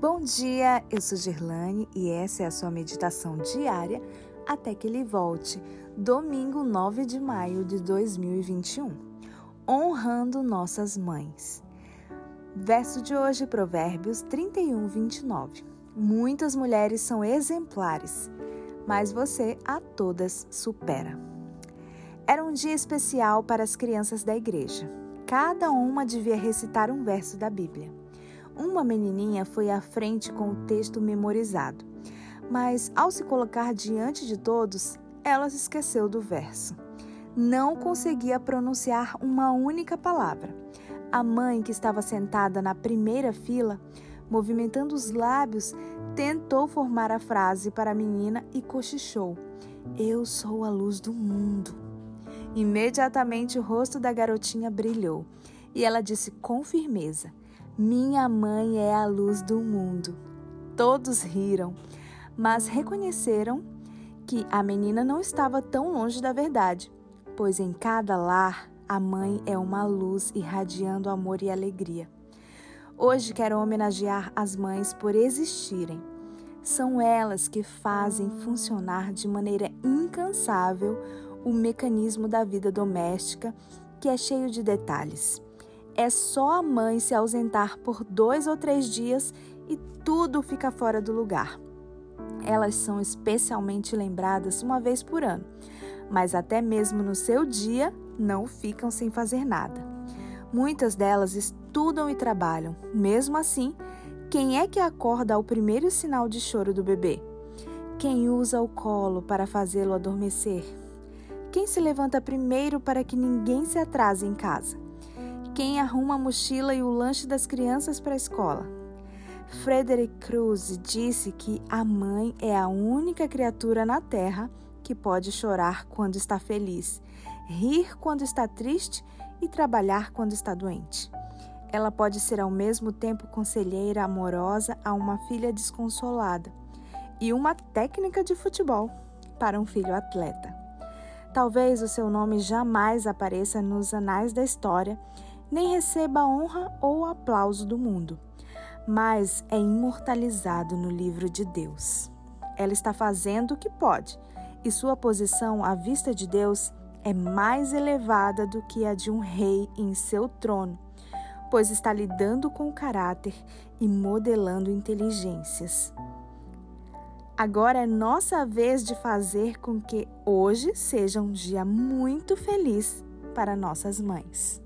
Bom dia, eu sou Gerlane e essa é a sua meditação diária até que ele volte, domingo 9 de maio de 2021, honrando nossas mães. Verso de hoje, Provérbios 31, 29. Muitas mulheres são exemplares, mas você a todas supera. Era um dia especial para as crianças da igreja. Cada uma devia recitar um verso da Bíblia. Uma menininha foi à frente com o texto memorizado, mas ao se colocar diante de todos, ela se esqueceu do verso. Não conseguia pronunciar uma única palavra. A mãe, que estava sentada na primeira fila, movimentando os lábios, tentou formar a frase para a menina e cochichou: Eu sou a luz do mundo. Imediatamente o rosto da garotinha brilhou e ela disse com firmeza: minha mãe é a luz do mundo. Todos riram, mas reconheceram que a menina não estava tão longe da verdade, pois em cada lar a mãe é uma luz irradiando amor e alegria. Hoje quero homenagear as mães por existirem. São elas que fazem funcionar de maneira incansável o mecanismo da vida doméstica, que é cheio de detalhes. É só a mãe se ausentar por dois ou três dias e tudo fica fora do lugar. Elas são especialmente lembradas uma vez por ano, mas até mesmo no seu dia não ficam sem fazer nada. Muitas delas estudam e trabalham. Mesmo assim, quem é que acorda ao primeiro sinal de choro do bebê? Quem usa o colo para fazê-lo adormecer? Quem se levanta primeiro para que ninguém se atrase em casa? Quem arruma a mochila e o lanche das crianças para a escola. Frederick Cruz disse que a mãe é a única criatura na Terra que pode chorar quando está feliz, rir quando está triste e trabalhar quando está doente. Ela pode ser ao mesmo tempo conselheira amorosa a uma filha desconsolada e uma técnica de futebol para um filho atleta. Talvez o seu nome jamais apareça nos anais da história nem receba honra ou aplauso do mundo, mas é imortalizado no livro de Deus. Ela está fazendo o que pode, e sua posição à vista de Deus é mais elevada do que a de um rei em seu trono, pois está lidando com caráter e modelando inteligências. Agora é nossa vez de fazer com que hoje seja um dia muito feliz para nossas mães.